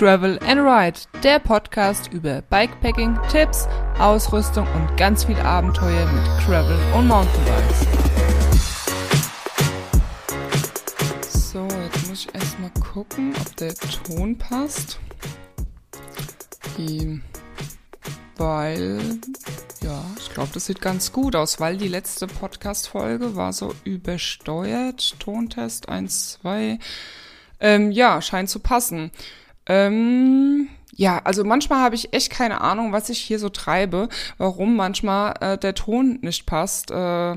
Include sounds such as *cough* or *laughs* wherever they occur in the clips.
Travel and Ride, der Podcast über Bikepacking, Tipps, Ausrüstung und ganz viel Abenteuer mit Travel und Mountainbikes. So, jetzt muss ich erstmal gucken, ob der Ton passt. Die, weil, ja, ich glaube, das sieht ganz gut aus, weil die letzte Podcast-Folge war so übersteuert. Tontest 1, 2. Ähm, ja, scheint zu passen. Ähm, ja, also manchmal habe ich echt keine Ahnung, was ich hier so treibe, warum manchmal äh, der Ton nicht passt. Äh,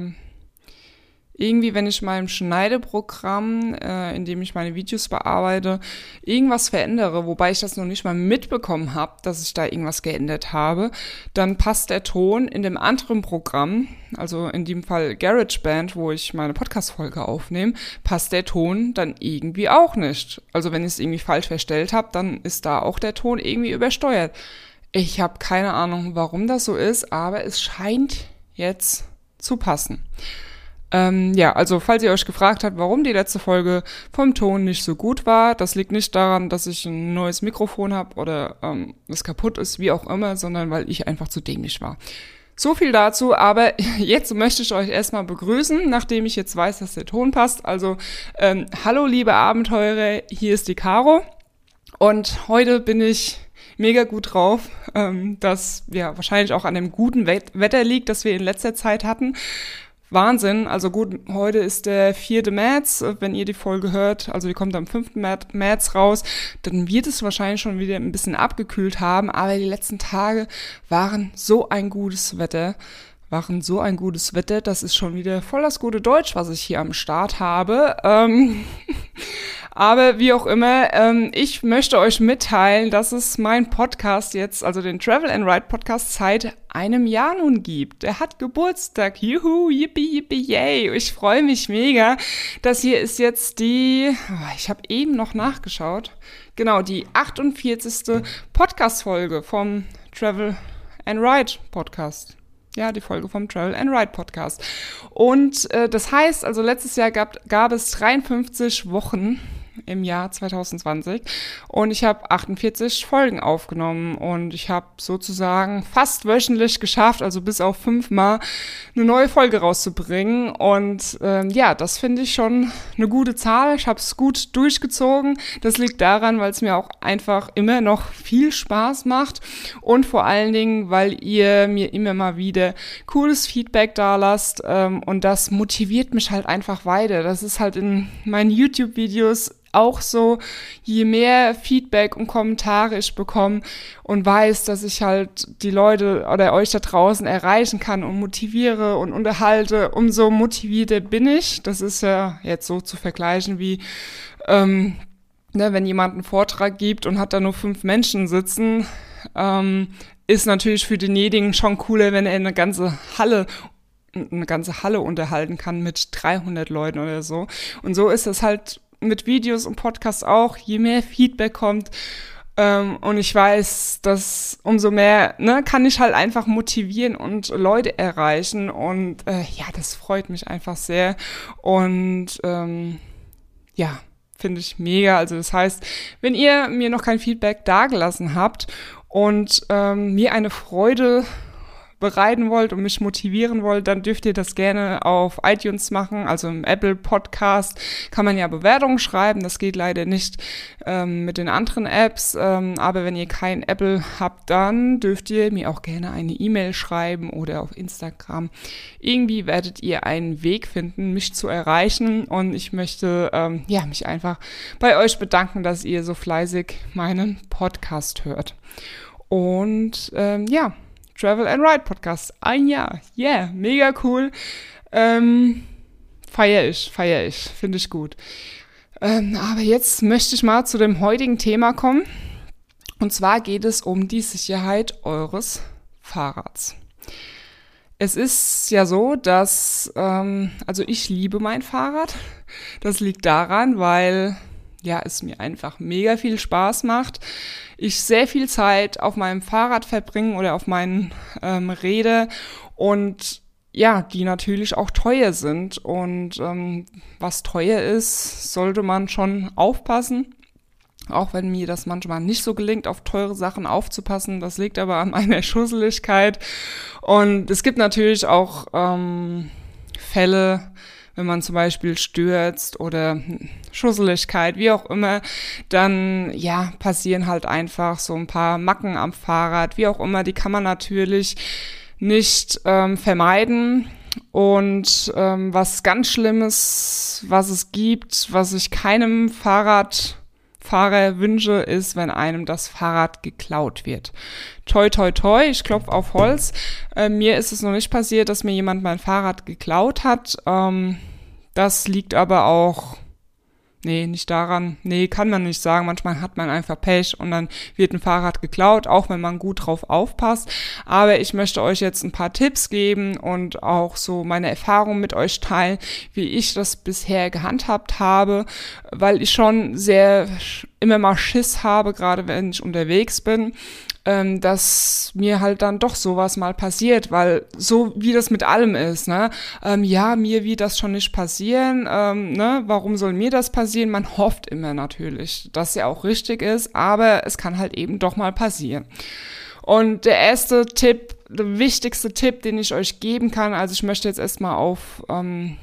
irgendwie, wenn ich meinem Schneideprogramm, äh, in dem ich meine Videos bearbeite, irgendwas verändere, wobei ich das noch nicht mal mitbekommen habe, dass ich da irgendwas geändert habe, dann passt der Ton in dem anderen Programm, also in dem Fall GarageBand, wo ich meine Podcast-Folge aufnehme, passt der Ton dann irgendwie auch nicht. Also wenn ich es irgendwie falsch verstellt habe, dann ist da auch der Ton irgendwie übersteuert. Ich habe keine Ahnung, warum das so ist, aber es scheint jetzt zu passen. Ähm, ja, also falls ihr euch gefragt habt, warum die letzte Folge vom Ton nicht so gut war, das liegt nicht daran, dass ich ein neues Mikrofon habe oder ähm, es kaputt ist, wie auch immer, sondern weil ich einfach zu dämlich war. So viel dazu, aber *laughs* jetzt möchte ich euch erstmal begrüßen, nachdem ich jetzt weiß, dass der Ton passt. Also, ähm, hallo liebe Abenteurer, hier ist die Caro und heute bin ich mega gut drauf, ähm, das ja wahrscheinlich auch an dem guten Wetter liegt, das wir in letzter Zeit hatten. Wahnsinn. Also gut, heute ist der 4. März. Wenn ihr die Folge hört, also die kommt am 5. März raus, dann wird es wahrscheinlich schon wieder ein bisschen abgekühlt haben. Aber die letzten Tage waren so ein gutes Wetter waren so ein gutes Wetter. Das ist schon wieder voll das gute Deutsch, was ich hier am Start habe. Ähm *laughs* Aber wie auch immer, ähm, ich möchte euch mitteilen, dass es meinen Podcast jetzt, also den Travel and Ride Podcast, seit einem Jahr nun gibt. Der hat Geburtstag. Juhu, yippie, yippie, yay. Ich freue mich mega. Das hier ist jetzt die, oh, ich habe eben noch nachgeschaut, genau, die 48. Podcast-Folge vom Travel and Ride Podcast. Ja, die Folge vom Travel and Ride Podcast. Und äh, das heißt, also letztes Jahr gab, gab es 53 Wochen im Jahr 2020 und ich habe 48 Folgen aufgenommen und ich habe sozusagen fast wöchentlich geschafft, also bis auf fünfmal eine neue Folge rauszubringen und ähm, ja, das finde ich schon eine gute Zahl. Ich habe es gut durchgezogen. Das liegt daran, weil es mir auch einfach immer noch viel Spaß macht und vor allen Dingen, weil ihr mir immer mal wieder cooles Feedback da lasst ähm, und das motiviert mich halt einfach weiter. Das ist halt in meinen YouTube-Videos auch so, je mehr Feedback und Kommentare ich bekomme und weiß, dass ich halt die Leute oder euch da draußen erreichen kann und motiviere und unterhalte, umso motivierter bin ich. Das ist ja jetzt so zu vergleichen wie, ähm, ne, wenn jemand einen Vortrag gibt und hat da nur fünf Menschen sitzen, ähm, ist natürlich für denjenigen schon cooler, wenn er eine ganze Halle eine ganze Halle unterhalten kann mit 300 Leuten oder so. Und so ist es halt mit Videos und Podcasts auch, je mehr Feedback kommt. Ähm, und ich weiß, dass umso mehr ne, kann ich halt einfach motivieren und Leute erreichen. Und äh, ja, das freut mich einfach sehr. Und ähm, ja, finde ich mega. Also das heißt, wenn ihr mir noch kein Feedback dagelassen habt und ähm, mir eine Freude bereiten wollt und mich motivieren wollt, dann dürft ihr das gerne auf iTunes machen. Also im Apple Podcast kann man ja Bewertungen schreiben. Das geht leider nicht ähm, mit den anderen Apps. Ähm, aber wenn ihr kein Apple habt, dann dürft ihr mir auch gerne eine E-Mail schreiben oder auf Instagram. Irgendwie werdet ihr einen Weg finden, mich zu erreichen. Und ich möchte ähm, ja mich einfach bei euch bedanken, dass ihr so fleißig meinen Podcast hört. Und ähm, ja, Travel and Ride Podcast. Ein Jahr. Yeah, mega cool. Ähm, feier ich, feier ich. Finde ich gut. Ähm, aber jetzt möchte ich mal zu dem heutigen Thema kommen. Und zwar geht es um die Sicherheit eures Fahrrads. Es ist ja so, dass, ähm, also ich liebe mein Fahrrad. Das liegt daran, weil ja, es mir einfach mega viel Spaß macht. Ich sehr viel Zeit auf meinem Fahrrad verbringe oder auf meinen ähm, Rede und ja, die natürlich auch teuer sind. Und ähm, was teuer ist, sollte man schon aufpassen. Auch wenn mir das manchmal nicht so gelingt, auf teure Sachen aufzupassen. Das liegt aber an *laughs* meiner Schusseligkeit. Und es gibt natürlich auch ähm, Fälle, wenn man zum Beispiel stürzt oder Schusseligkeit, wie auch immer, dann ja, passieren halt einfach so ein paar Macken am Fahrrad, wie auch immer, die kann man natürlich nicht ähm, vermeiden. Und ähm, was ganz Schlimmes, was es gibt, was ich keinem Fahrradfahrer wünsche, ist, wenn einem das Fahrrad geklaut wird. Toi, toi, toi, ich klopfe auf Holz. Äh, mir ist es noch nicht passiert, dass mir jemand mein Fahrrad geklaut hat. Ähm, das liegt aber auch Nee, nicht daran. Nee, kann man nicht sagen. Manchmal hat man einfach Pech und dann wird ein Fahrrad geklaut, auch wenn man gut drauf aufpasst. Aber ich möchte euch jetzt ein paar Tipps geben und auch so meine Erfahrungen mit euch teilen, wie ich das bisher gehandhabt habe, weil ich schon sehr immer mal Schiss habe, gerade wenn ich unterwegs bin ähm, dass mir halt dann doch sowas mal passiert, weil so wie das mit allem ist, ne, ähm, ja, mir wird das schon nicht passieren, ähm, ne, warum soll mir das passieren? Man hofft immer natürlich, dass ja auch richtig ist, aber es kann halt eben doch mal passieren. Und der erste Tipp, der wichtigste Tipp, den ich euch geben kann, also ich möchte jetzt erstmal auf ähm,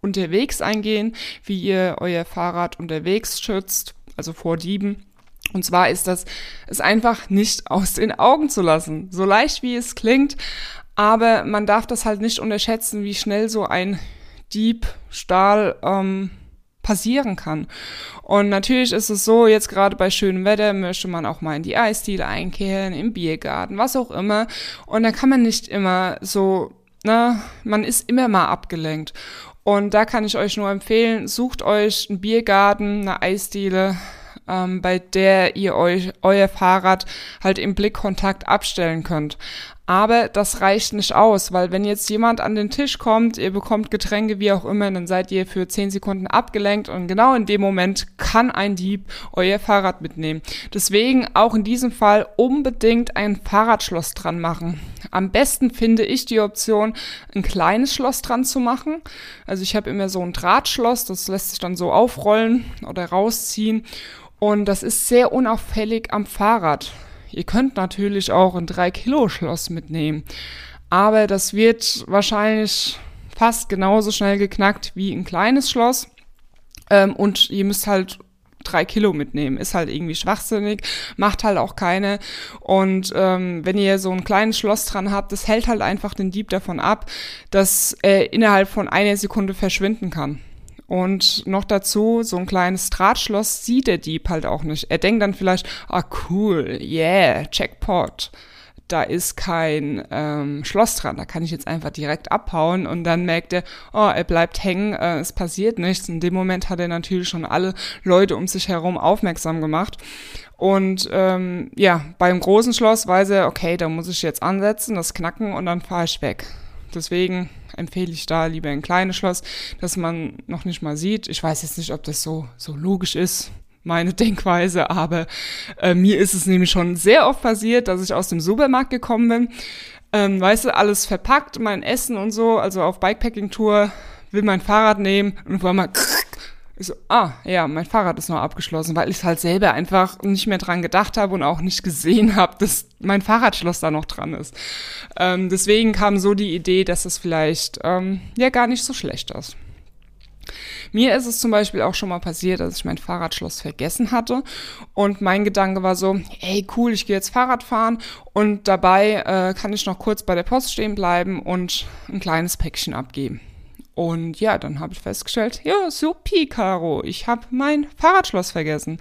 unterwegs eingehen, wie ihr euer Fahrrad unterwegs schützt, also vor Dieben. Und zwar ist das, es einfach nicht *laughs* aus den Augen zu lassen. So leicht wie es klingt, aber man darf das halt nicht unterschätzen, wie schnell so ein Diebstahl ähm, passieren kann. Und natürlich ist es so, jetzt gerade bei schönem Wetter möchte man auch mal in die Eisdiele einkehren, im Biergarten, was auch immer. Und da kann man nicht immer so, ne, man ist immer mal abgelenkt. Und da kann ich euch nur empfehlen, sucht euch einen Biergarten, eine Eisdiele, ähm, bei der ihr euch euer Fahrrad halt im Blickkontakt abstellen könnt. Aber das reicht nicht aus, weil wenn jetzt jemand an den Tisch kommt, ihr bekommt Getränke, wie auch immer, dann seid ihr für 10 Sekunden abgelenkt und genau in dem Moment kann ein Dieb euer Fahrrad mitnehmen. Deswegen auch in diesem Fall unbedingt ein Fahrradschloss dran machen. Am besten finde ich die Option, ein kleines Schloss dran zu machen. Also ich habe immer so ein Drahtschloss, das lässt sich dann so aufrollen oder rausziehen und das ist sehr unauffällig am Fahrrad. Ihr könnt natürlich auch ein 3-Kilo-Schloss mitnehmen. Aber das wird wahrscheinlich fast genauso schnell geknackt wie ein kleines Schloss. Ähm, und ihr müsst halt drei Kilo mitnehmen. Ist halt irgendwie schwachsinnig, macht halt auch keine. Und ähm, wenn ihr so ein kleines Schloss dran habt, das hält halt einfach den Dieb davon ab, dass er innerhalb von einer Sekunde verschwinden kann. Und noch dazu, so ein kleines Drahtschloss sieht der Dieb halt auch nicht. Er denkt dann vielleicht, ah cool, yeah, Jackpot. Da ist kein ähm, Schloss dran, da kann ich jetzt einfach direkt abhauen und dann merkt er, oh, er bleibt hängen, äh, es passiert nichts. In dem Moment hat er natürlich schon alle Leute um sich herum aufmerksam gemacht. Und ähm, ja, beim großen Schloss weiß er, okay, da muss ich jetzt ansetzen, das knacken und dann fahre ich weg. Deswegen empfehle ich da lieber ein kleines Schloss, das man noch nicht mal sieht. Ich weiß jetzt nicht, ob das so, so logisch ist, meine *laughs* Denkweise, aber äh, mir ist es nämlich schon sehr oft passiert, dass ich aus dem Supermarkt gekommen bin. Ähm, weißt du, alles verpackt, mein Essen und so, also auf Bikepacking-Tour, will mein Fahrrad nehmen und auf einmal ich so, ah, ja, mein Fahrrad ist noch abgeschlossen, weil ich halt selber einfach nicht mehr dran gedacht habe und auch nicht gesehen habe, dass mein Fahrradschloss da noch dran ist. Ähm, deswegen kam so die Idee, dass das vielleicht ähm, ja gar nicht so schlecht ist. Mir ist es zum Beispiel auch schon mal passiert, dass ich mein Fahrradschloss vergessen hatte und mein Gedanke war so, ey cool, ich gehe jetzt Fahrrad fahren und dabei äh, kann ich noch kurz bei der Post stehen bleiben und ein kleines Päckchen abgeben. Und ja, dann habe ich festgestellt, ja, supi, Caro, ich habe mein Fahrradschloss vergessen.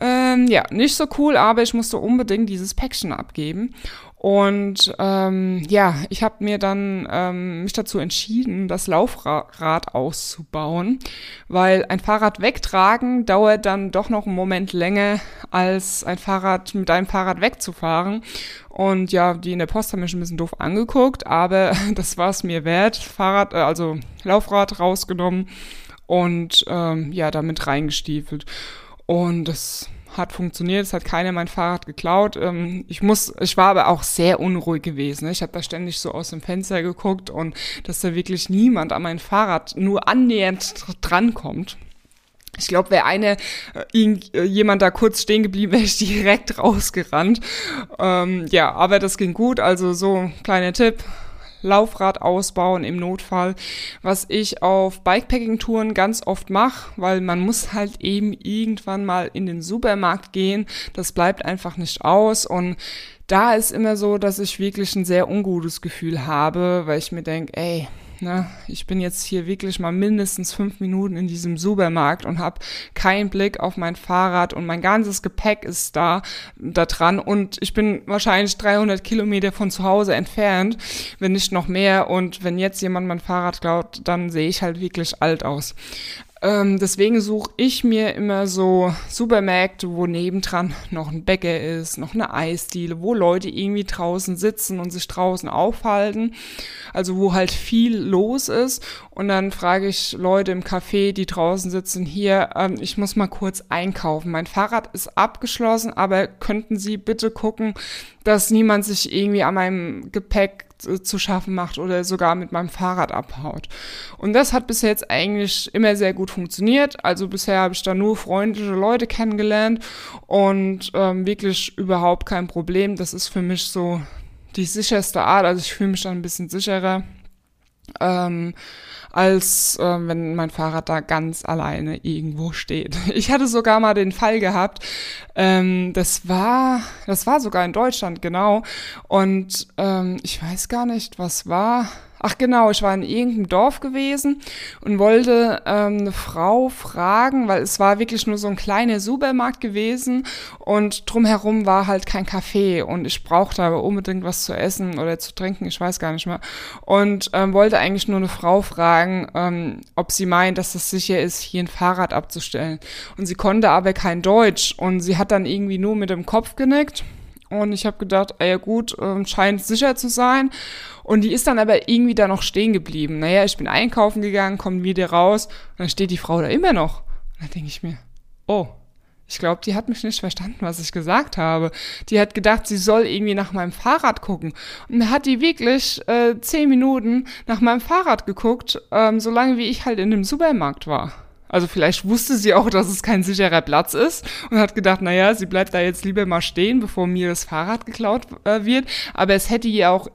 Ähm, ja, nicht so cool, aber ich musste unbedingt dieses Päckchen abgeben. Und ähm, ja, ich habe mir dann ähm, mich dazu entschieden, das Laufrad auszubauen, weil ein Fahrrad wegtragen dauert dann doch noch einen Moment länger, als ein Fahrrad mit einem Fahrrad wegzufahren. Und ja, die in der Post haben mich ein bisschen doof angeguckt, aber *laughs* das war es mir wert. Fahrrad, äh, also Laufrad rausgenommen und ähm, ja, damit reingestiefelt. Und das hat funktioniert, es hat keiner mein Fahrrad geklaut. Ähm, ich muss, ich war aber auch sehr unruhig gewesen. Ich habe da ständig so aus dem Fenster geguckt und dass da wirklich niemand an mein Fahrrad nur annähernd drankommt. Ich glaube, wäre eine äh, äh, jemand da kurz stehen geblieben, *laughs* wäre ich direkt rausgerannt. Ähm, ja, aber das ging gut. Also so kleiner Tipp. Laufrad ausbauen im Notfall, was ich auf Bikepacking-Touren ganz oft mache, weil man muss halt eben irgendwann mal in den Supermarkt gehen. Das bleibt einfach nicht aus und da ist immer so, dass ich wirklich ein sehr ungutes Gefühl habe, weil ich mir denke, ey, Ne? Ich bin jetzt hier wirklich mal mindestens fünf Minuten in diesem Supermarkt und habe keinen Blick auf mein Fahrrad und mein ganzes Gepäck ist da, da dran und ich bin wahrscheinlich 300 Kilometer von zu Hause entfernt, wenn nicht noch mehr und wenn jetzt jemand mein Fahrrad klaut, dann sehe ich halt wirklich alt aus. Ähm, deswegen suche ich mir immer so Supermärkte, wo nebendran noch ein Bäcker ist, noch eine Eisdiele, wo Leute irgendwie draußen sitzen und sich draußen aufhalten. Also wo halt viel los ist. Und dann frage ich Leute im Café, die draußen sitzen, hier, ähm, ich muss mal kurz einkaufen. Mein Fahrrad ist abgeschlossen, aber könnten Sie bitte gucken, dass niemand sich irgendwie an meinem Gepäck zu schaffen macht oder sogar mit meinem Fahrrad abhaut. Und das hat bisher jetzt eigentlich immer sehr gut funktioniert. Also bisher habe ich da nur freundliche Leute kennengelernt und ähm, wirklich überhaupt kein Problem. Das ist für mich so die sicherste Art. Also ich fühle mich dann ein bisschen sicherer. Ähm, als äh, wenn mein Fahrrad da ganz alleine irgendwo steht. *laughs* Ich hatte sogar mal den Fall gehabt, ähm, das war, das war sogar in Deutschland, genau. Und ähm, ich weiß gar nicht, was war. Ach genau, ich war in irgendeinem Dorf gewesen und wollte ähm, eine Frau fragen, weil es war wirklich nur so ein kleiner Supermarkt gewesen und drumherum war halt kein Café und ich brauchte aber unbedingt was zu essen oder zu trinken, ich weiß gar nicht mehr. Und ähm, wollte eigentlich nur eine Frau fragen, ähm, ob sie meint, dass es sicher ist, hier ein Fahrrad abzustellen. Und sie konnte aber kein Deutsch und sie hat dann irgendwie nur mit dem Kopf genickt. Und ich habe gedacht, ah ja gut, äh, scheint sicher zu sein. Und die ist dann aber irgendwie da noch stehen geblieben. Naja, ich bin einkaufen gegangen, komme wieder raus und dann steht die Frau da immer noch. Und dann denke ich mir, oh, ich glaube, die hat mich nicht verstanden, was ich gesagt habe. Die hat gedacht, sie soll irgendwie nach meinem Fahrrad gucken. Und da hat die wirklich äh, zehn Minuten nach meinem Fahrrad geguckt, ähm, solange wie ich halt in dem Supermarkt war. Also vielleicht wusste sie auch, dass es kein sicherer Platz ist und hat gedacht, naja, sie bleibt da jetzt lieber mal stehen, bevor mir das Fahrrad geklaut äh, wird. Aber es hätte ihr auch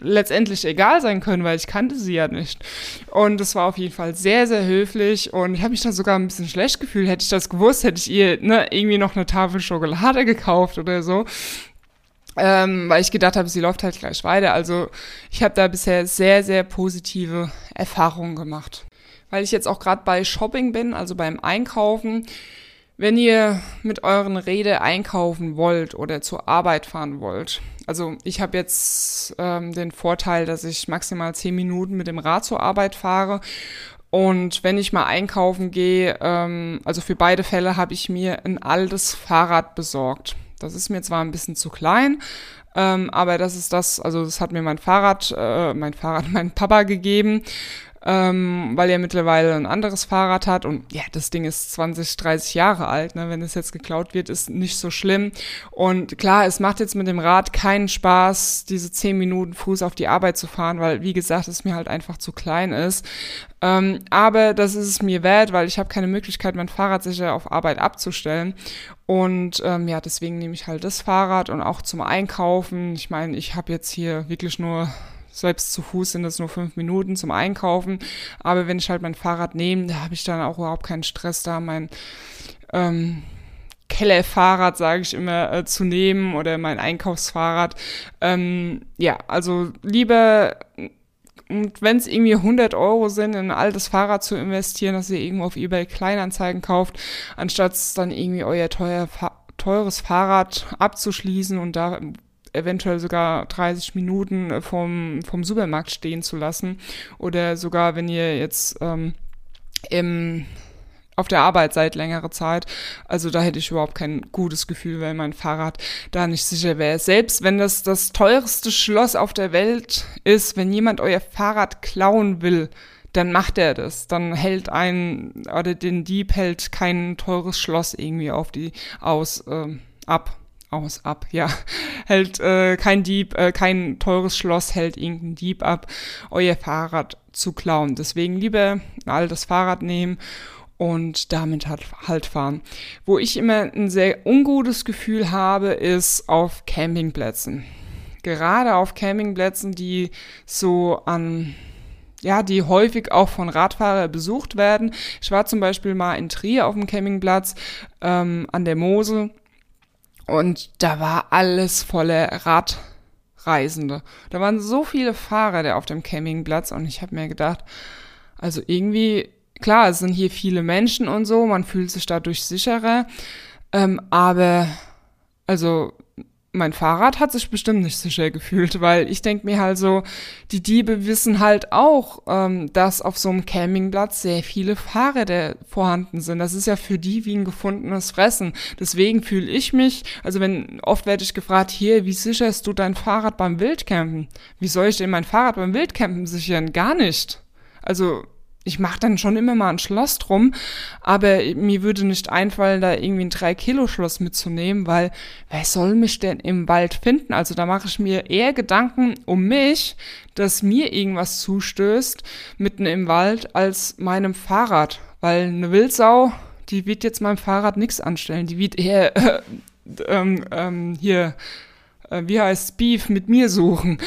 letztendlich egal sein können, weil ich kannte sie ja nicht. Und es war auf jeden Fall sehr, sehr höflich und ich habe mich da sogar ein bisschen schlecht gefühlt. Hätte ich das gewusst, hätte ich ihr ne, irgendwie noch eine Tafel Schokolade gekauft oder so. Ähm, weil ich gedacht habe, sie läuft halt gleich weiter. Also ich habe da bisher sehr, sehr positive Erfahrungen gemacht weil ich jetzt auch gerade bei Shopping bin, also beim Einkaufen. Wenn ihr mit euren Rede einkaufen wollt oder zur Arbeit fahren wollt, also ich habe jetzt ähm, den Vorteil, dass ich maximal zehn Minuten mit dem Rad zur Arbeit fahre und wenn ich mal einkaufen gehe, ähm, also für beide Fälle habe ich mir ein altes Fahrrad besorgt. Das ist mir zwar ein bisschen zu klein, ähm, aber das ist das, also das hat mir mein Fahrrad, äh, mein Fahrrad, *laughs* mein Papa gegeben ähm, weil er mittlerweile ein anderes Fahrrad hat und ja, das Ding ist 20, 30 Jahre alt, ne? wenn es jetzt geklaut wird, ist nicht so schlimm. Und klar, es macht jetzt mit dem Rad keinen Spaß, diese 10 Minuten Fuß auf die Arbeit zu fahren, weil wie gesagt, es mir halt einfach zu klein ist. Ähm, aber das ist es mir wert, weil ich habe keine Möglichkeit, mein Fahrrad sicher auf Arbeit abzustellen. Und ähm, ja, deswegen nehme ich halt das Fahrrad und auch zum Einkaufen. Ich meine, ich habe jetzt hier wirklich nur selbst zu Fuß sind das nur fünf Minuten zum Einkaufen. Aber wenn ich halt mein Fahrrad nehme, da habe ich dann auch überhaupt keinen Stress da, mein ähm, Kellerfahrrad, sage ich immer, äh, zu nehmen oder mein Einkaufsfahrrad. Ähm, ja, also lieber und wenn es irgendwie 100 Euro sind, in ein altes Fahrrad zu investieren, das ihr irgendwo auf eBay Kleinanzeigen kauft, anstatt dann irgendwie euer teuer, teures Fahrrad abzuschließen und da eventuell sogar 30 Minuten äh, vom, vom Supermarkt stehen zu lassen. Oder sogar, wenn ihr jetzt ähm, im auf der Arbeit seit längerer Zeit. Also da hätte ich überhaupt kein gutes Gefühl, wenn mein Fahrrad da nicht sicher wäre. Selbst wenn das das teuerste Schloss auf der Welt ist, wenn jemand euer Fahrrad klauen will, dann macht er das. Dann hält ein, oder den Dieb hält kein teures Schloss irgendwie auf die aus äh, ab aus ab, *laughs* ja. Hält äh, kein Dieb, äh, kein teures Schloss hält irgendein Dieb ab, euer Fahrrad zu klauen. Deswegen lieber ein altes Fahrrad nehmen und damit halt, halt fahren. Wo ich immer ein sehr ungutes Gefühl habe, ist auf Campingplätzen. Gerade auf Campingplätzen, die so an ja, die häufig auch von Radfahrern besucht werden. Ich war zum Beispiel mal in Trier auf dem Campingplatz ähm, an der Mosel und da war alles voller Radreisende. Da waren so viele Fahrer auf dem Campingplatz und ich habe mir gedacht, also irgendwie, klar, es sind hier viele Menschen und so, man fühlt sich dadurch sicherer, ähm, aber also mein Fahrrad hat sich bestimmt nicht sicher gefühlt, weil ich denke mir halt so, die Diebe wissen halt auch, ähm, dass auf so einem Campingplatz sehr viele Fahrräder vorhanden sind. Das ist ja für die wie ein gefundenes Fressen. Deswegen fühle ich mich, also wenn oft werde ich gefragt, hier, wie sicherst du dein Fahrrad beim Wildcampen? Wie soll ich denn mein Fahrrad beim Wildcampen sichern? Gar nicht. Also ich mache dann schon immer mal ein Schloss drum, aber mir würde nicht einfallen, da irgendwie ein 3-Kilo-Schloss mitzunehmen, weil wer soll mich denn im Wald finden? Also da mache ich mir eher Gedanken um mich, dass mir irgendwas zustößt mitten im Wald, als meinem Fahrrad. Weil eine Wildsau, die wird jetzt meinem Fahrrad nichts anstellen. Die wird eher äh, ähm, ähm, hier äh, wie heißt Beef mit mir suchen.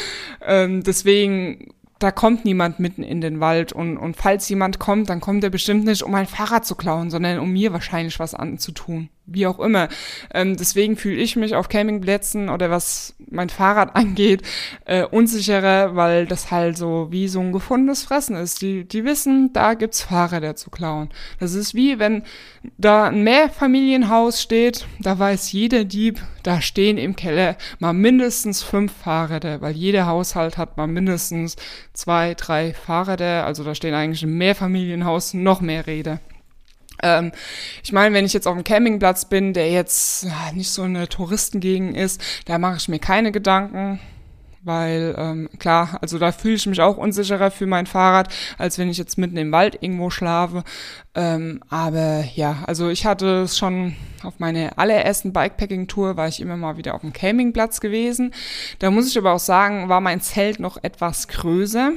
Ähm, deswegen da kommt niemand mitten in den Wald und, und falls jemand kommt, dann kommt er bestimmt nicht, um mein Fahrrad zu klauen, sondern um mir wahrscheinlich was anzutun wie auch immer. Ähm, deswegen fühle ich mich auf Campingplätzen oder was mein Fahrrad *laughs* angeht äh, unsicherer, weil das halt so wie so ein gefundenes Fressen ist. Die, die wissen, da gibt's Fahrräder zu klauen. Das ist wie wenn da ein Mehrfamilienhaus steht, da weiß jeder Dieb, da stehen im Keller mal mindestens fünf Fahrräder, weil jeder Haushalt hat mal mindestens zwei, drei Fahrräder. Also da stehen eigentlich im Mehrfamilienhaus noch mehr Räder. Ähm, ich meine, wenn ich jetzt auf einem Campingplatz bin, der jetzt nicht so eine Touristengegend ist, da mache ich mir keine Gedanken weil ähm, klar, also da fühle ich mich auch unsicherer für mein Fahrrad, als wenn ich jetzt mitten im Wald irgendwo schlafe. Ähm, aber ja, also ich hatte es schon auf meiner allerersten Bikepacking-Tour, war ich immer mal wieder auf dem Campingplatz gewesen. Da muss ich aber auch sagen, war mein Zelt noch etwas größer.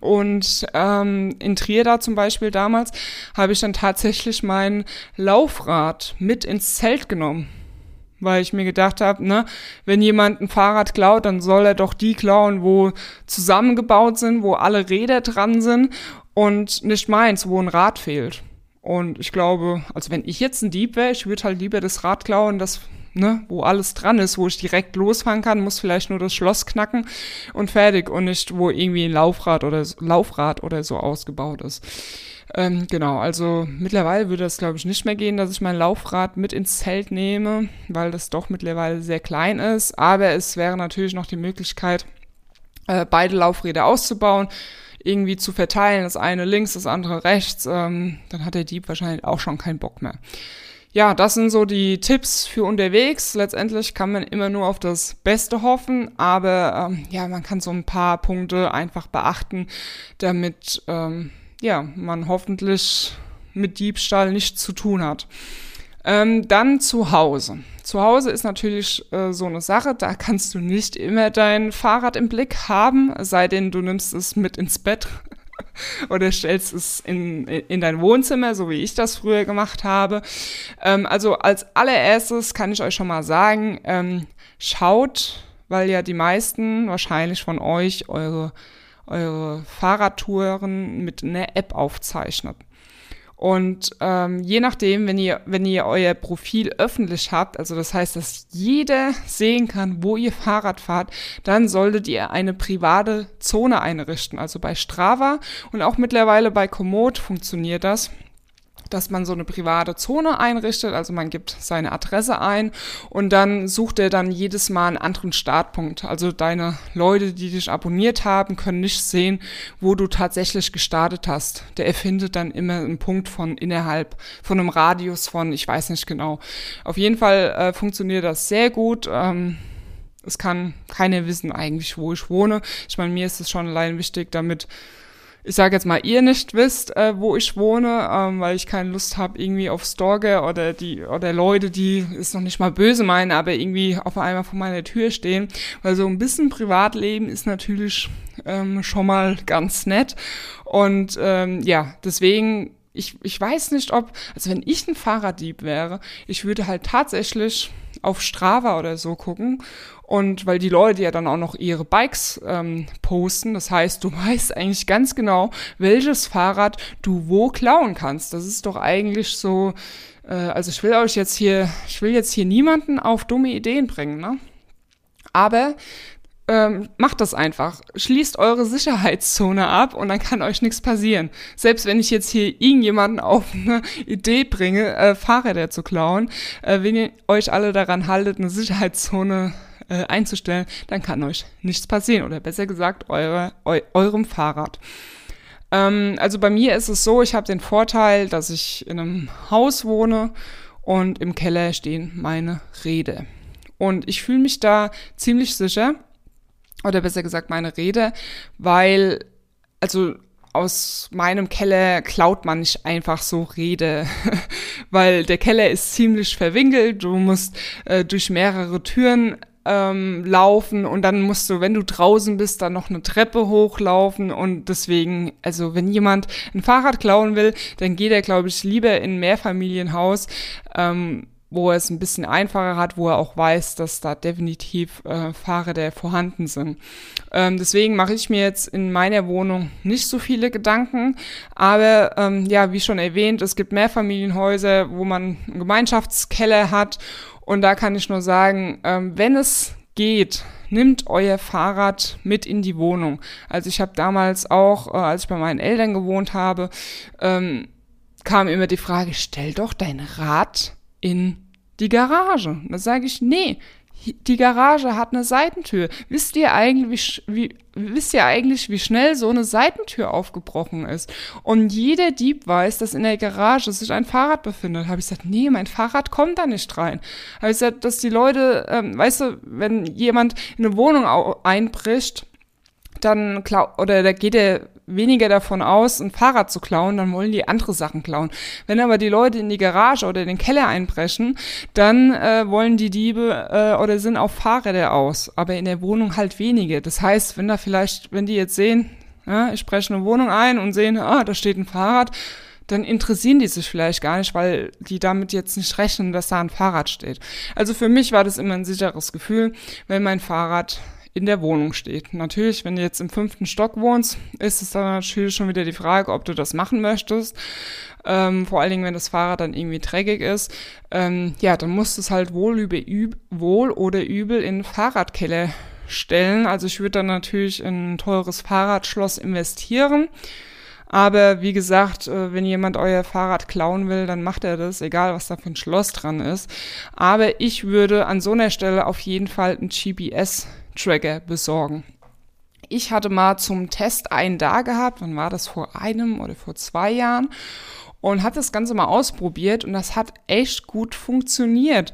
Und ähm, in Trier da zum Beispiel damals habe ich dann tatsächlich mein Laufrad mit ins Zelt genommen. Weil ich mir gedacht habe, ne, wenn jemand ein Fahrrad klaut, dann soll er doch die klauen, wo zusammengebaut sind, wo alle Räder dran sind und nicht meins, wo ein Rad fehlt. Und ich glaube, also wenn ich jetzt ein Dieb wäre, ich würde halt lieber das Rad klauen, das ne, wo alles dran ist, wo ich direkt losfahren kann, muss vielleicht nur das Schloss knacken und fertig und nicht, wo irgendwie ein Laufrad oder Laufrad oder so ausgebaut ist. Ähm, genau, also mittlerweile würde das, glaube ich, nicht mehr gehen, dass ich mein Laufrad mit ins Zelt nehme, weil das doch mittlerweile sehr klein ist. Aber es wäre natürlich noch die Möglichkeit, äh, beide Laufräder auszubauen irgendwie zu verteilen, das eine links, das andere rechts, ähm, dann hat der Dieb wahrscheinlich auch schon keinen Bock mehr ja, das sind so die Tipps für unterwegs. Letztendlich kann man immer nur auf das Beste hoffen, aber ähm, ja, man kann so ein paar Punkte einfach beachten, damit ähm, ja, man hoffentlich mit Diebstahl nichts zu tun hat. Ähm, dann zu Hause. Zu Hause ist natürlich äh, so eine Sache, da kannst du nicht immer dein Fahrrad im Blick haben, sei denn du nimmst es mit ins Bett oder stellst es in, in dein Wohnzimmer, so wie ich das früher gemacht habe. Ähm, also als allererstes kann ich euch schon mal sagen, ähm, schaut, weil ja die meisten wahrscheinlich von euch eure, eure Fahrradtouren mit einer App aufzeichnet. Und ähm, je nachdem, wenn ihr, wenn ihr euer Profil öffentlich habt, also das heißt, dass jeder sehen kann, wo ihr Fahrrad fahrt, dann solltet ihr eine private Zone einrichten. Also bei Strava und auch mittlerweile bei Komoot funktioniert das dass man so eine private Zone einrichtet, also man gibt seine Adresse ein und dann sucht er dann jedes Mal einen anderen Startpunkt. Also deine Leute, die dich abonniert haben, können nicht sehen, wo du tatsächlich gestartet hast. Der erfindet dann immer einen Punkt von innerhalb von einem Radius von, ich weiß nicht genau. Auf jeden Fall äh, funktioniert das sehr gut. Ähm, es kann keiner wissen eigentlich, wo ich wohne. Ich meine, mir ist es schon allein wichtig, damit ich sage jetzt mal, ihr nicht wisst, äh, wo ich wohne, ähm, weil ich keine Lust habe, irgendwie auf Stalker oder die oder Leute, die es noch nicht mal böse meinen, aber irgendwie auf einmal vor meiner Tür stehen. Weil so ein bisschen Privatleben ist natürlich ähm, schon mal ganz nett. Und ähm, ja, deswegen ich, ich weiß nicht, ob, also wenn ich ein Fahrraddieb wäre, ich würde halt tatsächlich auf Strava oder so gucken. Und weil die Leute ja dann auch noch ihre Bikes ähm, posten, das heißt, du *laughs* weißt eigentlich ganz genau, welches Fahrrad du wo klauen kannst. Das ist doch eigentlich so, äh, also ich will euch jetzt hier, ich will jetzt hier niemanden auf dumme Ideen bringen, ne? Aber ähm, macht das einfach. Schließt eure Sicherheitszone ab und dann kann euch nichts passieren. Selbst wenn ich jetzt hier irgendjemanden auf *laughs* eine Idee bringe, äh, Fahrräder zu klauen, äh, wenn ihr euch alle daran haltet, eine Sicherheitszone äh, einzustellen, dann kann euch nichts passieren. Oder besser gesagt, eure, eu, eurem Fahrrad. Ähm, also bei mir ist es so, ich habe den Vorteil, dass ich in einem Haus wohne und im Keller stehen meine Räder. Und ich fühle mich da ziemlich sicher oder besser gesagt meine Rede, weil, also aus meinem Keller klaut man nicht einfach so Rede, *laughs* weil der Keller ist ziemlich verwinkelt, du musst äh, durch mehrere Türen ähm, laufen und dann musst du, wenn du draußen bist, dann noch eine Treppe hochlaufen und deswegen, also wenn jemand ein Fahrrad klauen will, dann geht er, glaube ich, lieber in ein Mehrfamilienhaus, ähm, wo er es ein bisschen einfacher hat, wo er auch weiß, dass da definitiv äh, Fahrräder vorhanden sind. Ähm, deswegen mache ich mir jetzt in meiner Wohnung nicht so viele Gedanken. Aber ähm, ja, wie schon erwähnt, es gibt Mehrfamilienhäuser, wo man einen Gemeinschaftskeller hat. Und da kann ich nur sagen, ähm, wenn es geht, nimmt euer Fahrrad mit in die Wohnung. Also ich habe damals auch, äh, als ich bei meinen Eltern gewohnt habe, ähm, kam immer die Frage, stell doch dein Rad in die Garage. Da sage ich, nee, die Garage hat eine Seitentür. Wisst ihr eigentlich, wie, wie, wisst ihr eigentlich, wie schnell so eine Seitentür aufgebrochen ist? Und jeder Dieb weiß, dass in der Garage sich ein Fahrrad befindet. Habe ich gesagt, nee, mein Fahrrad kommt da nicht rein. Habe ich gesagt, dass die Leute, ähm, weißt du, wenn jemand in eine Wohnung einbricht, dann oder da geht er weniger davon aus, ein Fahrrad zu klauen, dann wollen die andere Sachen klauen. Wenn aber die Leute in die Garage oder den Keller einbrechen, dann äh, wollen die Diebe äh, oder sind auf Fahrräder aus, aber in der Wohnung halt wenige. Das heißt, wenn da vielleicht, wenn die jetzt sehen, ja, ich breche eine Wohnung ein und sehen, ah, da steht ein Fahrrad, dann interessieren die sich vielleicht gar nicht, weil die damit jetzt nicht rechnen, dass da ein Fahrrad steht. Also für mich war das immer ein sicheres Gefühl, wenn mein Fahrrad in der Wohnung steht. Natürlich, wenn du jetzt im fünften Stock wohnst, ist es dann natürlich schon wieder die Frage, ob du das machen möchtest. Ähm, vor allen Dingen, wenn das Fahrrad dann irgendwie dreckig ist. Ähm, ja, dann musst du es halt wohl, über, üb, wohl oder übel in Fahrradkeller stellen. Also ich würde dann natürlich in ein teures Fahrradschloss investieren. Aber wie gesagt, äh, wenn jemand euer Fahrrad klauen will, dann macht er das, egal was da für ein Schloss dran ist. Aber ich würde an so einer Stelle auf jeden Fall ein GPS Tracker besorgen. Ich hatte mal zum Test einen da gehabt, wann war das vor einem oder vor zwei Jahren und habe das Ganze mal ausprobiert und das hat echt gut funktioniert.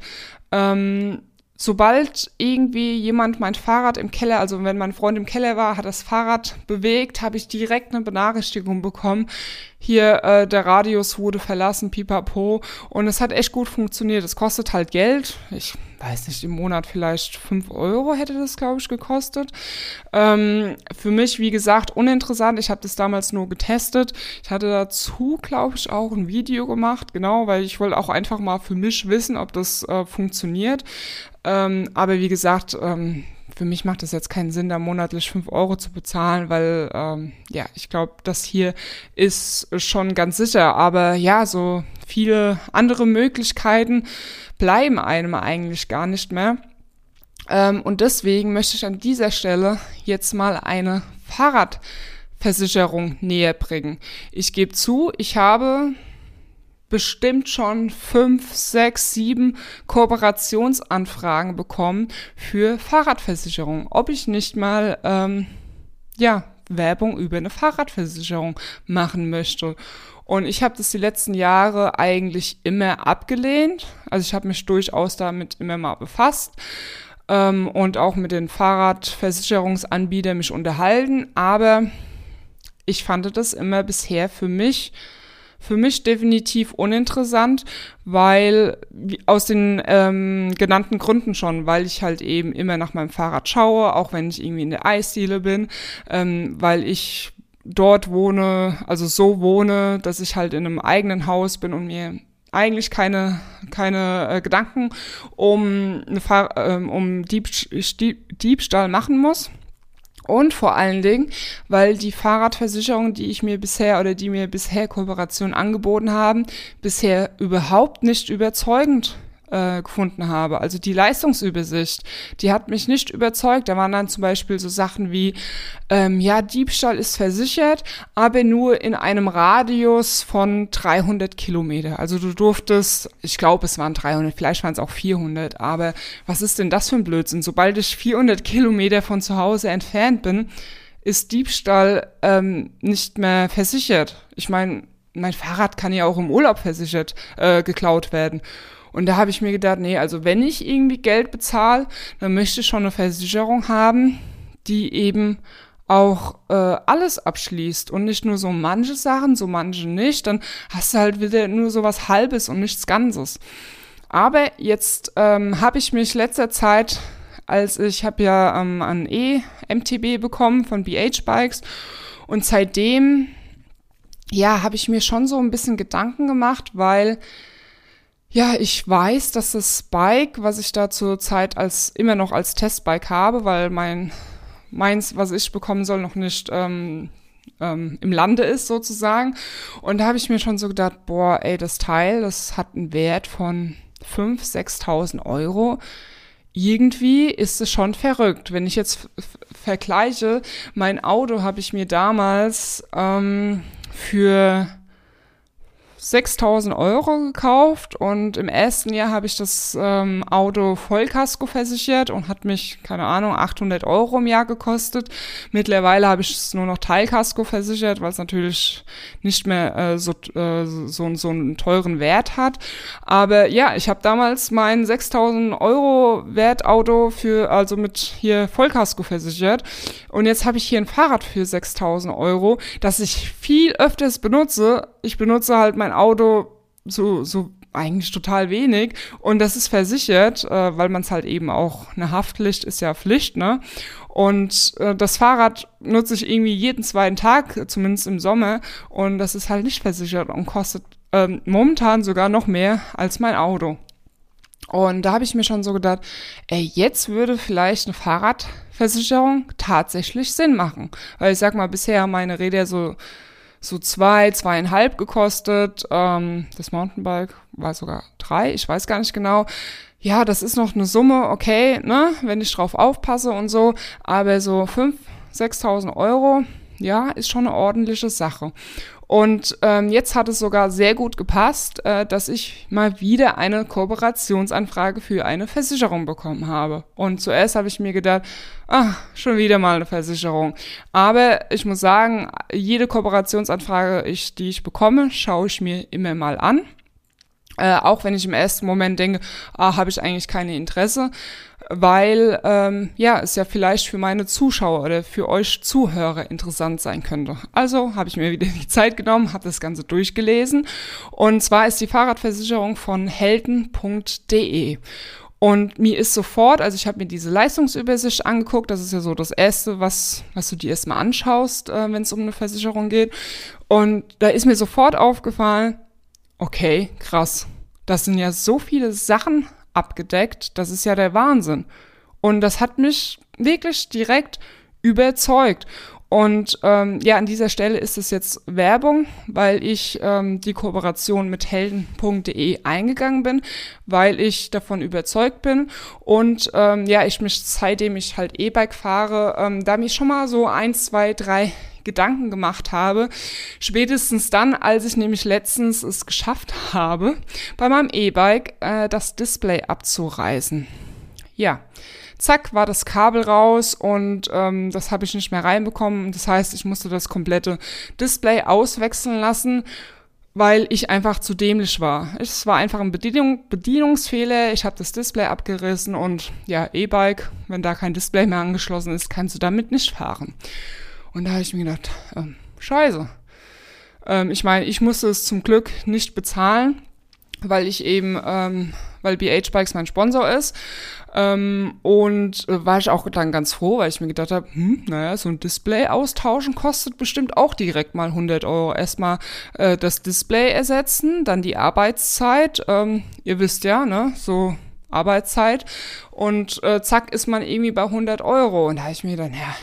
Ähm, sobald irgendwie jemand mein Fahrrad im Keller, also wenn mein Freund im Keller war, hat das Fahrrad bewegt, habe ich direkt eine Benachrichtigung bekommen. Hier, äh, der Radius wurde verlassen, pipapo. Und es hat echt gut funktioniert. Es kostet halt Geld. Ich weiß nicht, im Monat vielleicht fünf Euro hätte das, glaube ich, gekostet. Ähm, für mich, wie gesagt, uninteressant. Ich habe das damals nur getestet. Ich hatte dazu, glaube ich, auch ein Video gemacht, genau, weil ich wollte auch einfach mal für mich wissen, ob das äh, funktioniert. Ähm, aber wie gesagt, ähm, für mich macht es jetzt keinen Sinn, da monatlich fünf Euro zu bezahlen, weil ähm, ja, ich glaube, das hier ist schon ganz sicher. Aber ja, so viele andere Möglichkeiten bleiben einem eigentlich gar nicht mehr. Ähm, und deswegen möchte ich an dieser Stelle jetzt mal eine Fahrradversicherung näher bringen. Ich gebe zu, ich habe bestimmt schon fünf, sechs, sieben Kooperationsanfragen bekommen für Fahrradversicherung. Ob ich nicht mal, ähm, ja, Werbung über eine Fahrradversicherung machen möchte. Und ich habe das die letzten Jahre eigentlich immer abgelehnt. Also ich habe mich durchaus damit immer mal befasst ähm, und auch mit den Fahrradversicherungsanbietern mich unterhalten. Aber ich fand das immer bisher für mich für mich definitiv uninteressant, weil aus den ähm, genannten Gründen schon, weil ich halt eben immer nach meinem Fahrrad schaue, auch wenn ich irgendwie in der Eisdiele bin, ähm, weil ich dort wohne, also so wohne, dass ich halt in einem eigenen Haus bin und mir eigentlich keine, keine äh, Gedanken um, eine Fahr äh, um Dieb Diebstahl machen muss. Und vor allen Dingen, weil die Fahrradversicherung, die ich mir bisher oder die mir bisher Kooperationen angeboten haben, bisher überhaupt nicht überzeugend äh, gefunden habe. Also die Leistungsübersicht, die hat mich nicht überzeugt. Da waren dann zum Beispiel so Sachen wie, ähm, ja, Diebstahl ist versichert, aber nur in einem Radius von 300 Kilometer. Also du durftest, ich glaube, es waren 300, vielleicht waren es auch 400, aber was ist denn das für ein Blödsinn? Sobald ich 400 Kilometer von zu Hause entfernt bin, ist Diebstahl ähm, nicht mehr versichert. Ich meine, mein Fahrrad kann ja auch im Urlaub versichert äh, geklaut werden. Und da habe ich mir gedacht, nee, also wenn ich irgendwie Geld bezahle, dann möchte ich schon eine Versicherung haben, die eben auch äh, alles abschließt und nicht nur so manche Sachen, so manche nicht, dann hast du halt wieder nur so was Halbes und nichts Ganzes. Aber jetzt ähm, habe ich mich letzter Zeit, als ich habe ja ähm, ein E-MTB bekommen von BH Bikes und seitdem, ja, habe ich mir schon so ein bisschen Gedanken gemacht, weil ja, ich weiß, dass das Bike, was ich da zur Zeit als immer noch als Testbike habe, weil mein meins, was ich bekommen soll, noch nicht ähm, ähm, im Lande ist sozusagen. Und da habe ich mir schon so gedacht, boah, ey, das Teil, das hat einen Wert von 5.000, 6.000 Euro. Irgendwie ist es schon verrückt. Wenn ich jetzt vergleiche, mein Auto habe ich mir damals ähm, für 6000 Euro gekauft und im ersten Jahr habe ich das ähm, Auto Vollkasko versichert und hat mich, keine Ahnung, 800 Euro im Jahr gekostet. Mittlerweile habe ich es nur noch Teilkasko versichert, weil es natürlich nicht mehr äh, so, äh, so, so einen teuren Wert hat. Aber ja, ich habe damals mein 6000 Euro Wertauto für, also mit hier Vollkasko versichert und jetzt habe ich hier ein Fahrrad für 6000 Euro, das ich viel öfters benutze. Ich benutze halt mein Auto so, so eigentlich total wenig und das ist versichert, äh, weil man es halt eben auch, eine Haftpflicht ist ja Pflicht, ne? Und äh, das Fahrrad nutze ich irgendwie jeden zweiten Tag, zumindest im Sommer, und das ist halt nicht versichert und kostet äh, momentan sogar noch mehr als mein Auto. Und da habe ich mir schon so gedacht, ey, jetzt würde vielleicht eine Fahrradversicherung tatsächlich Sinn machen. Weil ich sag mal, bisher meine Räder so so zwei, zweieinhalb gekostet. Ähm, das Mountainbike war sogar drei, ich weiß gar nicht genau. Ja, das ist noch eine Summe, okay, ne, wenn ich drauf aufpasse und so, aber so fünf, sechstausend Euro, ja, ist schon eine ordentliche Sache. Und ähm, jetzt hat es sogar sehr gut gepasst, äh, dass ich mal wieder eine Kooperationsanfrage für eine Versicherung bekommen habe. Und zuerst habe ich mir gedacht, ah, schon wieder mal eine Versicherung. Aber ich muss sagen, jede Kooperationsanfrage, ich, die ich bekomme, schaue ich mir immer mal an. Äh, auch wenn ich im ersten Moment denke, ah, habe ich eigentlich keine Interesse weil ähm, ja es ja vielleicht für meine Zuschauer oder für euch Zuhörer interessant sein könnte. Also habe ich mir wieder die Zeit genommen, habe das Ganze durchgelesen und zwar ist die Fahrradversicherung von helden.de. Und mir ist sofort, also ich habe mir diese Leistungsübersicht angeguckt, das ist ja so das Erste, was, was du dir erstmal anschaust, äh, wenn es um eine Versicherung geht. Und da ist mir sofort aufgefallen, okay, krass, das sind ja so viele Sachen abgedeckt. Das ist ja der Wahnsinn. Und das hat mich wirklich direkt überzeugt. Und ähm, ja, an dieser Stelle ist es jetzt Werbung, weil ich ähm, die Kooperation mit helden.de eingegangen bin, weil ich davon überzeugt bin und ähm, ja, ich mich seitdem ich halt E-Bike fahre, ähm, da mich schon mal so eins, zwei, drei Gedanken gemacht habe. Spätestens dann, als ich nämlich letztens es geschafft habe, bei meinem E-Bike äh, das Display abzureißen. Ja, zack, war das Kabel raus und ähm, das habe ich nicht mehr reinbekommen. Das heißt, ich musste das komplette Display auswechseln lassen weil ich einfach zu dämlich war. Es war einfach ein Bedienung, Bedienungsfehler. Ich habe das Display abgerissen und ja, E-Bike, wenn da kein Display mehr angeschlossen ist, kannst du damit nicht fahren. Und da habe ich mir gedacht, ähm, scheiße. Ähm, ich meine, ich musste es zum Glück nicht bezahlen, weil ich eben, ähm, weil BH Bikes mein Sponsor ist. Ähm, und äh, war ich auch dann ganz froh, weil ich mir gedacht habe, hm, naja, so ein Display austauschen kostet bestimmt auch direkt mal 100 Euro. Erstmal äh, das Display ersetzen, dann die Arbeitszeit. Ähm, ihr wisst ja, ne, so Arbeitszeit. Und äh, zack ist man irgendwie bei 100 Euro. Und da habe ich mir dann, ja,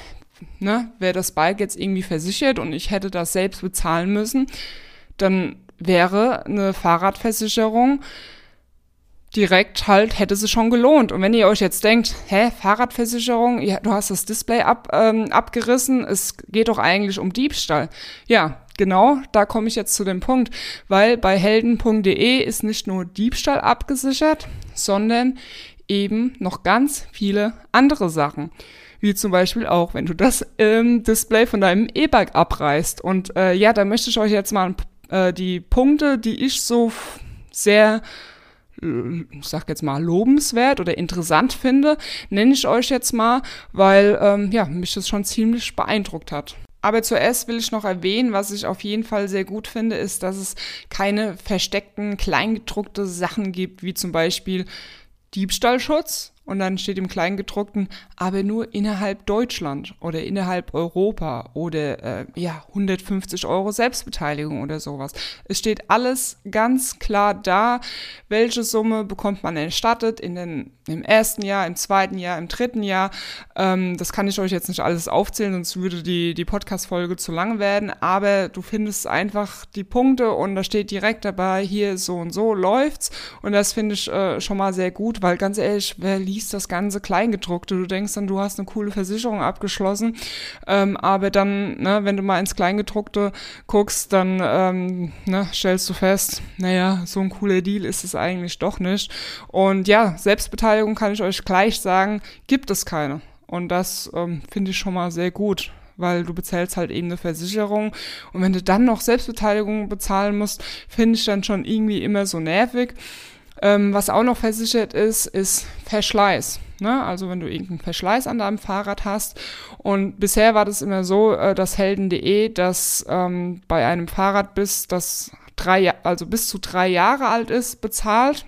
ne, wäre das Bike jetzt irgendwie versichert und ich hätte das selbst bezahlen müssen, dann wäre eine Fahrradversicherung direkt halt, hätte sie schon gelohnt. Und wenn ihr euch jetzt denkt, hä, Fahrradversicherung, ja, du hast das Display ab, ähm, abgerissen, es geht doch eigentlich um Diebstahl. Ja, genau, da komme ich jetzt zu dem Punkt, weil bei helden.de ist nicht nur Diebstahl abgesichert, sondern eben noch ganz viele andere Sachen. Wie zum Beispiel auch, wenn du das ähm, Display von deinem E-Bike abreißt. Und äh, ja, da möchte ich euch jetzt mal äh, die Punkte, die ich so sehr ich sag jetzt mal, lobenswert oder interessant finde, nenne ich euch jetzt mal, weil ähm, ja, mich das schon ziemlich beeindruckt hat. Aber zuerst will ich noch erwähnen, was ich auf jeden Fall sehr gut finde, ist, dass es keine versteckten, kleingedruckte Sachen gibt, wie zum Beispiel Diebstahlschutz und dann steht im Kleingedruckten, aber nur innerhalb Deutschland oder innerhalb Europa oder äh, ja 150 Euro Selbstbeteiligung oder sowas. Es steht alles ganz klar da, welche Summe bekommt man erstattet in den, im ersten Jahr, im zweiten Jahr, im dritten Jahr. Ähm, das kann ich euch jetzt nicht alles aufzählen, sonst würde die, die Podcast-Folge zu lang werden, aber du findest einfach die Punkte und da steht direkt dabei, hier so und so läuft's und das finde ich äh, schon mal sehr gut, weil ganz ehrlich, wer liest das ganze Kleingedruckte. Du denkst dann, du hast eine coole Versicherung abgeschlossen, ähm, aber dann, ne, wenn du mal ins Kleingedruckte guckst, dann ähm, ne, stellst du fest, naja, so ein cooler Deal ist es eigentlich doch nicht. Und ja, Selbstbeteiligung kann ich euch gleich sagen, gibt es keine. Und das ähm, finde ich schon mal sehr gut weil du bezahlst halt eben eine Versicherung. Und wenn du dann noch Selbstbeteiligung bezahlen musst, finde ich dann schon irgendwie immer so nervig. Ähm, was auch noch versichert ist, ist Verschleiß. Ne? Also wenn du irgendeinen Verschleiß an deinem Fahrrad hast. Und bisher war das immer so, äh, dass helden.de, dass ähm, bei einem Fahrrad bis das drei, also bis zu drei Jahre alt ist, bezahlt.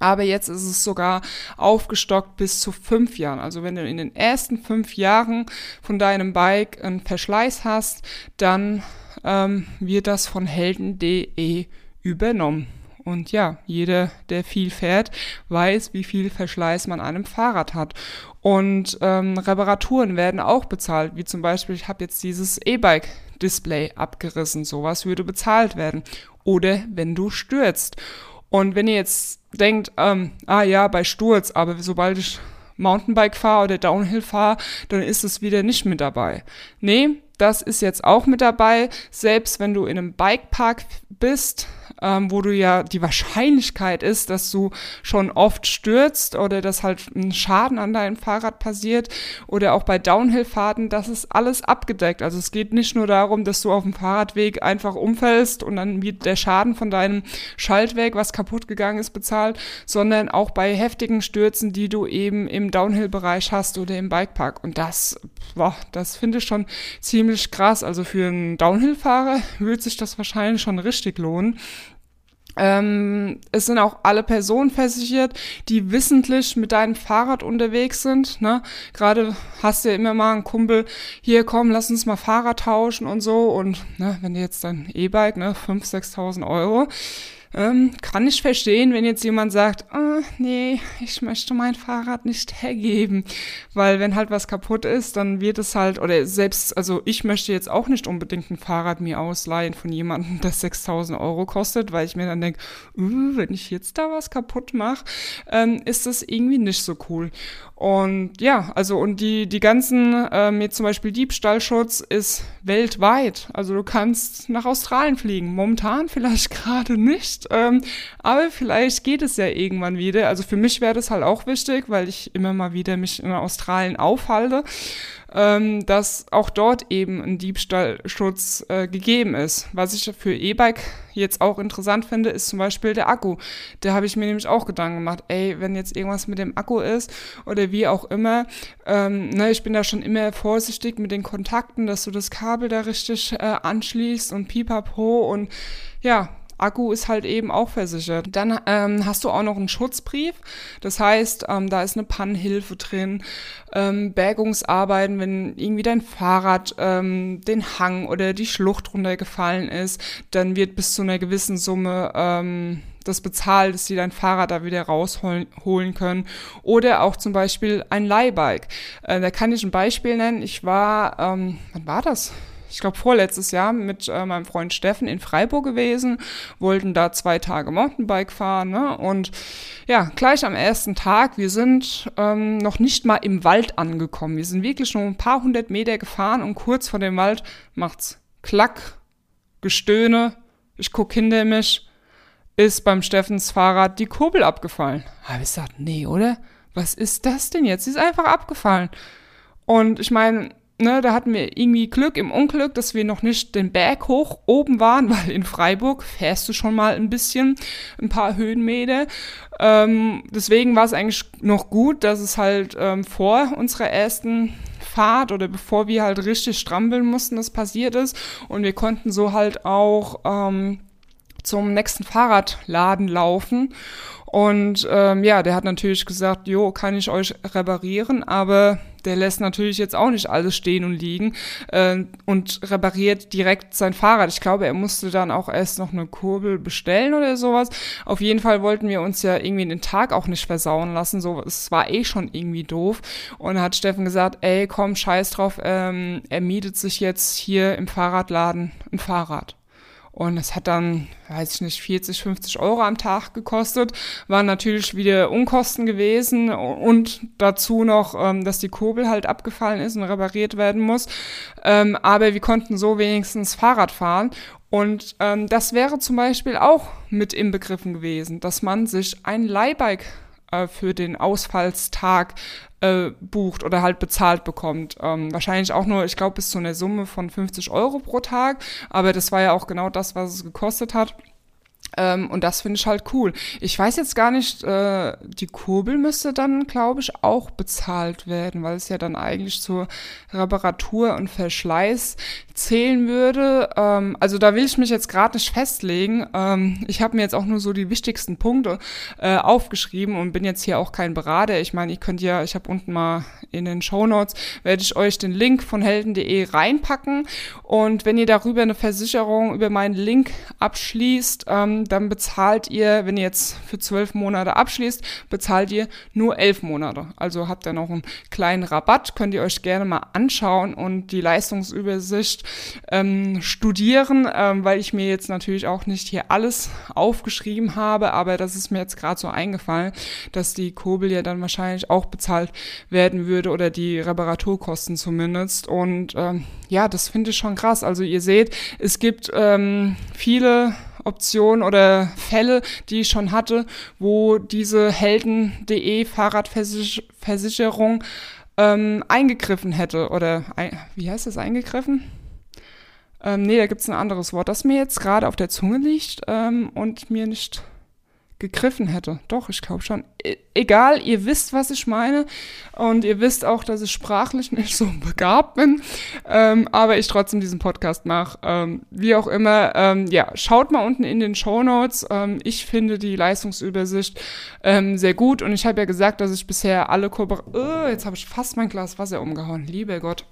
Aber jetzt ist es sogar aufgestockt bis zu fünf Jahren. Also wenn du in den ersten fünf Jahren von deinem Bike einen Verschleiß hast, dann ähm, wird das von helden.de übernommen. Und ja, jeder, der viel fährt, weiß, wie viel Verschleiß man an einem Fahrrad hat. Und ähm, Reparaturen werden auch bezahlt, wie zum Beispiel, ich habe jetzt dieses E-Bike-Display abgerissen, sowas würde bezahlt werden. Oder wenn du stürzt. Und wenn ihr jetzt denkt, ähm, ah ja, bei Sturz, aber sobald ich Mountainbike fahre oder Downhill fahre, dann ist es wieder nicht mit dabei. Nee, das ist jetzt auch mit dabei. Selbst wenn du in einem Bikepark bist, ähm, wo du ja die Wahrscheinlichkeit ist, dass du schon oft stürzt oder dass halt ein Schaden an deinem Fahrrad passiert oder auch bei Downhill-Fahrten, das ist alles abgedeckt. Also es geht nicht nur darum, dass du auf dem Fahrradweg einfach umfällst und dann wird der Schaden von deinem Schaltwerk, was kaputt gegangen ist, bezahlt, sondern auch bei heftigen Stürzen, die du eben im Downhill-Bereich hast oder im Bikepark. Und das, boah, das finde ich schon ziemlich krass. Also für einen Downhill-Fahrer *laughs* würde sich das wahrscheinlich schon richtig lohnen. Ähm, es sind auch alle Personen versichert, die wissentlich mit deinem Fahrrad unterwegs sind. Ne? Gerade hast du ja immer mal einen Kumpel, hier komm, lass uns mal Fahrrad tauschen und so. Und ne, wenn du jetzt dein E-Bike, ne, 5.000, 6.000 Euro, ähm, kann ich verstehen, wenn jetzt jemand sagt, oh, nee, ich möchte mein Fahrrad nicht hergeben. Weil wenn halt was kaputt ist, dann wird es halt, oder selbst, also ich möchte jetzt auch nicht unbedingt ein Fahrrad mir ausleihen von jemandem, das 6000 Euro kostet, weil ich mir dann denke, uh, wenn ich jetzt da was kaputt mache, ähm, ist das irgendwie nicht so cool. Und ja, also und die, die ganzen, ähm, jetzt zum Beispiel Diebstahlschutz ist weltweit. Also du kannst nach Australien fliegen. Momentan vielleicht *laughs* gerade nicht, ähm, aber vielleicht geht es ja irgendwann wieder. Also für mich wäre das halt auch wichtig, weil ich immer mal wieder mich in Australien aufhalte ähm, dass auch dort eben ein Diebstahlschutz äh, gegeben ist. Was ich für E-Bike jetzt auch interessant finde, ist zum Beispiel der Akku. Da habe ich mir nämlich auch Gedanken gemacht, ey, wenn jetzt irgendwas mit dem Akku ist oder wie auch immer, ähm, ne, ich bin da schon immer vorsichtig mit den Kontakten, dass du das Kabel da richtig äh, anschließt und pipapo und ja, Akku ist halt eben auch versichert. Dann ähm, hast du auch noch einen Schutzbrief. Das heißt, ähm, da ist eine Pannenhilfe drin, ähm, Bergungsarbeiten, wenn irgendwie dein Fahrrad ähm, den Hang oder die Schlucht runtergefallen ist, dann wird bis zu einer gewissen Summe ähm, das bezahlt, dass sie dein Fahrrad da wieder rausholen können. Oder auch zum Beispiel ein Leihbike. Äh, da kann ich ein Beispiel nennen. Ich war, ähm, wann war das? Ich glaube vorletztes Jahr mit äh, meinem Freund Steffen in Freiburg gewesen, wollten da zwei Tage Mountainbike fahren ne? und ja, gleich am ersten Tag, wir sind ähm, noch nicht mal im Wald angekommen. Wir sind wirklich nur ein paar hundert Meter gefahren und kurz vor dem Wald macht's Klack, Gestöhne, ich guck hinter mich, ist beim Steffens Fahrrad die Kurbel abgefallen. Habe ich gesagt, nee, oder? Was ist das denn jetzt? Sie ist einfach abgefallen. Und ich meine, ne, da hatten wir irgendwie Glück im Unglück, dass wir noch nicht den Berg hoch oben waren, *laughs* weil in Freiburg fährst du schon mal ein bisschen, ein paar Höhenmeter. Ähm, deswegen war es eigentlich noch gut, dass es halt ähm, vor unserer ersten Fahrt oder bevor wir halt richtig strampeln mussten, das passiert ist. Und wir konnten so halt auch ähm, zum nächsten Fahrradladen laufen. Und ähm, ja, der hat natürlich gesagt, jo, kann ich euch reparieren, aber der lässt natürlich jetzt auch nicht alles stehen und liegen äh, und repariert direkt sein Fahrrad. Ich glaube, er musste dann auch erst noch eine Kurbel bestellen oder sowas. Auf jeden Fall wollten wir uns ja irgendwie den Tag auch nicht versauen lassen. So, es war eh schon irgendwie doof. Und hat Steffen gesagt, ey, komm, scheiß drauf, ähm, er mietet sich jetzt hier im Fahrradladen ein Fahrrad. Und es hat dann, weiß ich nicht, 40, 50 Euro am Tag gekostet. Waren natürlich wieder Unkosten gewesen und dazu noch, ähm, dass die Kurbel halt abgefallen ist und repariert werden muss. Ähm, aber wir konnten so wenigstens Fahrrad fahren. Und ähm, das wäre zum Beispiel auch mit inbegriffen gewesen, dass man sich ein Leihbike äh, für den Ausfallstag äh, bucht oder halt bezahlt bekommt. Ähm, wahrscheinlich auch nur, ich glaube, bis zu einer Summe von 50 Euro pro Tag. Aber das war ja auch genau das, was es gekostet hat. Ähm, und das finde ich halt cool. Ich weiß jetzt gar nicht, äh, die Kurbel müsste dann, glaube ich, auch bezahlt werden, weil es ja dann eigentlich zur Reparatur und Verschleiß zählen würde. Ähm, also da will ich mich jetzt gerade nicht festlegen. Ähm, ich habe mir jetzt auch nur so die wichtigsten Punkte äh, aufgeschrieben und bin jetzt hier auch kein Berater. Ich meine, ich könnt ja, ich habe unten mal in den Show Notes werde ich euch den Link von helden.de reinpacken und wenn ihr darüber eine Versicherung über meinen Link abschließt, ähm, dann bezahlt ihr, wenn ihr jetzt für zwölf Monate abschließt, bezahlt ihr nur elf Monate. Also habt ihr noch einen kleinen Rabatt, könnt ihr euch gerne mal anschauen und die Leistungsübersicht ähm, studieren, ähm, weil ich mir jetzt natürlich auch nicht hier alles aufgeschrieben habe, aber das ist mir jetzt gerade so eingefallen, dass die Kurbel ja dann wahrscheinlich auch bezahlt werden würde oder die Reparaturkosten zumindest. Und ähm, ja, das finde ich schon krass. Also ihr seht, es gibt ähm, viele Optionen oder Fälle, die ich schon hatte, wo diese Helden.de Fahrradversicherung ähm, eingegriffen hätte. Oder wie heißt das eingegriffen? Ähm, nee, da gibt es ein anderes Wort, das mir jetzt gerade auf der Zunge liegt ähm, und mir nicht gegriffen hätte. Doch, ich glaube schon. E egal, ihr wisst, was ich meine. Und ihr wisst auch, dass ich sprachlich *laughs* nicht so begabt bin. Ähm, aber ich trotzdem diesen Podcast mache. Ähm, wie auch immer, ähm, ja, schaut mal unten in den Show Notes. Ähm, ich finde die Leistungsübersicht ähm, sehr gut. Und ich habe ja gesagt, dass ich bisher alle Kooperationen. Oh, jetzt habe ich fast mein Glas Wasser umgehauen. Lieber Gott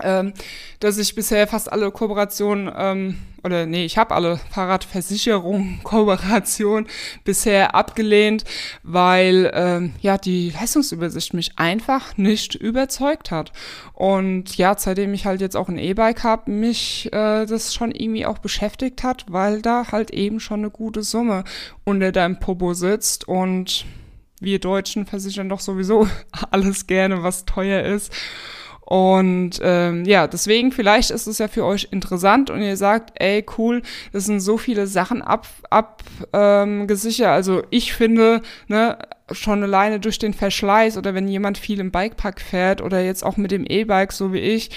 ähm, dass ich bisher fast alle Kooperationen, ähm, oder nee, ich habe alle Fahrradversicherungen, *laughs* Kooperationen bisher abgelehnt, weil ähm, ja die Leistungsübersicht mich einfach nicht überzeugt hat. Und ja, seitdem ich halt jetzt auch ein E-Bike habe, mich äh, das schon irgendwie auch beschäftigt hat, weil da halt eben schon eine gute Summe unter deinem Popo sitzt und wir Deutschen versichern doch sowieso *laughs* alles gerne, was teuer ist. Und ähm, ja, deswegen vielleicht ist es ja für euch interessant und ihr sagt, ey, cool, das sind so viele Sachen ab, ab ähm. Also ich finde, ne, schon alleine durch den Verschleiß oder wenn jemand viel im Bikepark fährt oder jetzt auch mit dem E-Bike, so wie ich,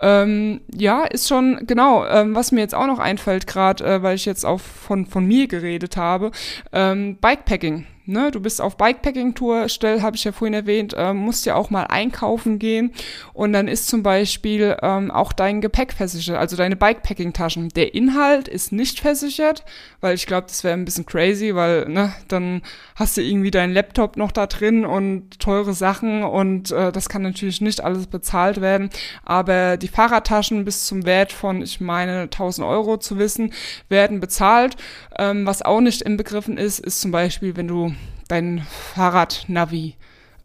ähm, ja, ist schon, genau, ähm, was mir jetzt auch noch einfällt, gerade äh, weil ich jetzt auch von, von mir geredet habe, ähm, Bikepacking ne, du bist auf Bikepacking-Tour, Stell, habe ich ja vorhin erwähnt, äh, musst ja auch mal einkaufen gehen und dann ist zum Beispiel ähm, auch dein Gepäck versichert, also deine Bikepacking-Taschen. Der Inhalt ist nicht versichert, weil ich glaube, das wäre ein bisschen crazy, weil ne, dann hast du irgendwie deinen Laptop noch da drin und teure Sachen und äh, das kann natürlich nicht alles bezahlt werden, aber die Fahrradtaschen bis zum Wert von, ich meine, 1000 Euro zu wissen, werden bezahlt. Ähm, was auch nicht inbegriffen ist, ist zum Beispiel, wenn du dein Fahrradnavi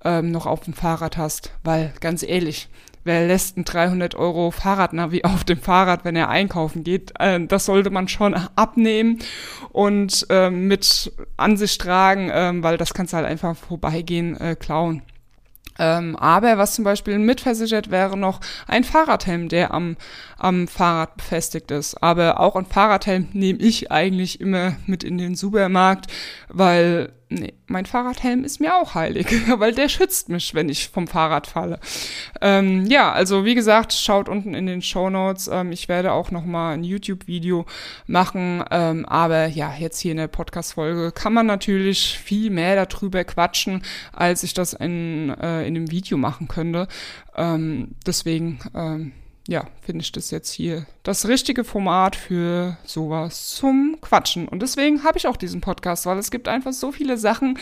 ähm, noch auf dem Fahrrad hast, weil ganz ehrlich, wer lässt ein 300 Euro Fahrradnavi *laughs* auf dem Fahrrad, wenn er einkaufen geht? Äh, das sollte man schon abnehmen und äh, mit an sich tragen, äh, weil das kannst du halt einfach vorbeigehen, äh, klauen. Ähm, aber was zum Beispiel mitversichert wäre noch ein Fahrradhelm, der am, am Fahrrad befestigt ist. Aber auch ein Fahrradhelm nehme ich eigentlich immer mit in den Supermarkt, weil nee, mein Fahrradhelm ist mir auch heilig, *laughs* weil der schützt mich, wenn ich vom Fahrrad falle. Ähm, ja, also wie gesagt, schaut unten in den Show Notes. Ähm, ich werde auch noch mal ein YouTube-Video machen, ähm, aber ja, jetzt hier in der Podcast-Folge kann man natürlich viel mehr darüber quatschen, als ich das in, äh, in einem Video machen könnte. Ähm, deswegen ähm, ja, finde ich das jetzt hier das richtige Format für sowas zum Quatschen. Und deswegen habe ich auch diesen Podcast, weil es gibt einfach so viele Sachen,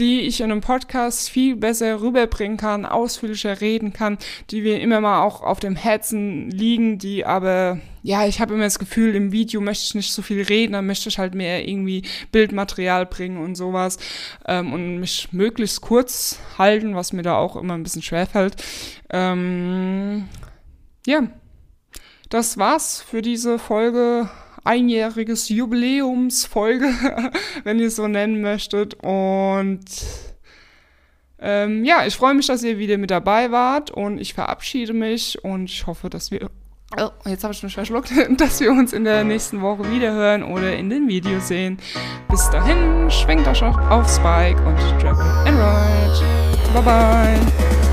die ich in einem Podcast viel besser rüberbringen kann, ausführlicher reden kann, die mir immer mal auch auf dem Herzen liegen, die aber, ja, ich habe immer das Gefühl, im Video möchte ich nicht so viel reden, dann möchte ich halt mehr irgendwie Bildmaterial bringen und sowas ähm, und mich möglichst kurz halten, was mir da auch immer ein bisschen schwerfällt. Ähm, ja, das war's für diese Folge. Einjähriges Jubiläumsfolge, *laughs* wenn ihr es so nennen möchtet. Und ähm, ja, ich freue mich, dass ihr wieder mit dabei wart und ich verabschiede mich und ich hoffe, dass wir. Oh, jetzt habe ich mich verschluckt, *laughs* dass wir uns in der nächsten Woche wiederhören oder in den Videos sehen. Bis dahin, schwenkt euch aufs Bike und travel and ride. Bye bye.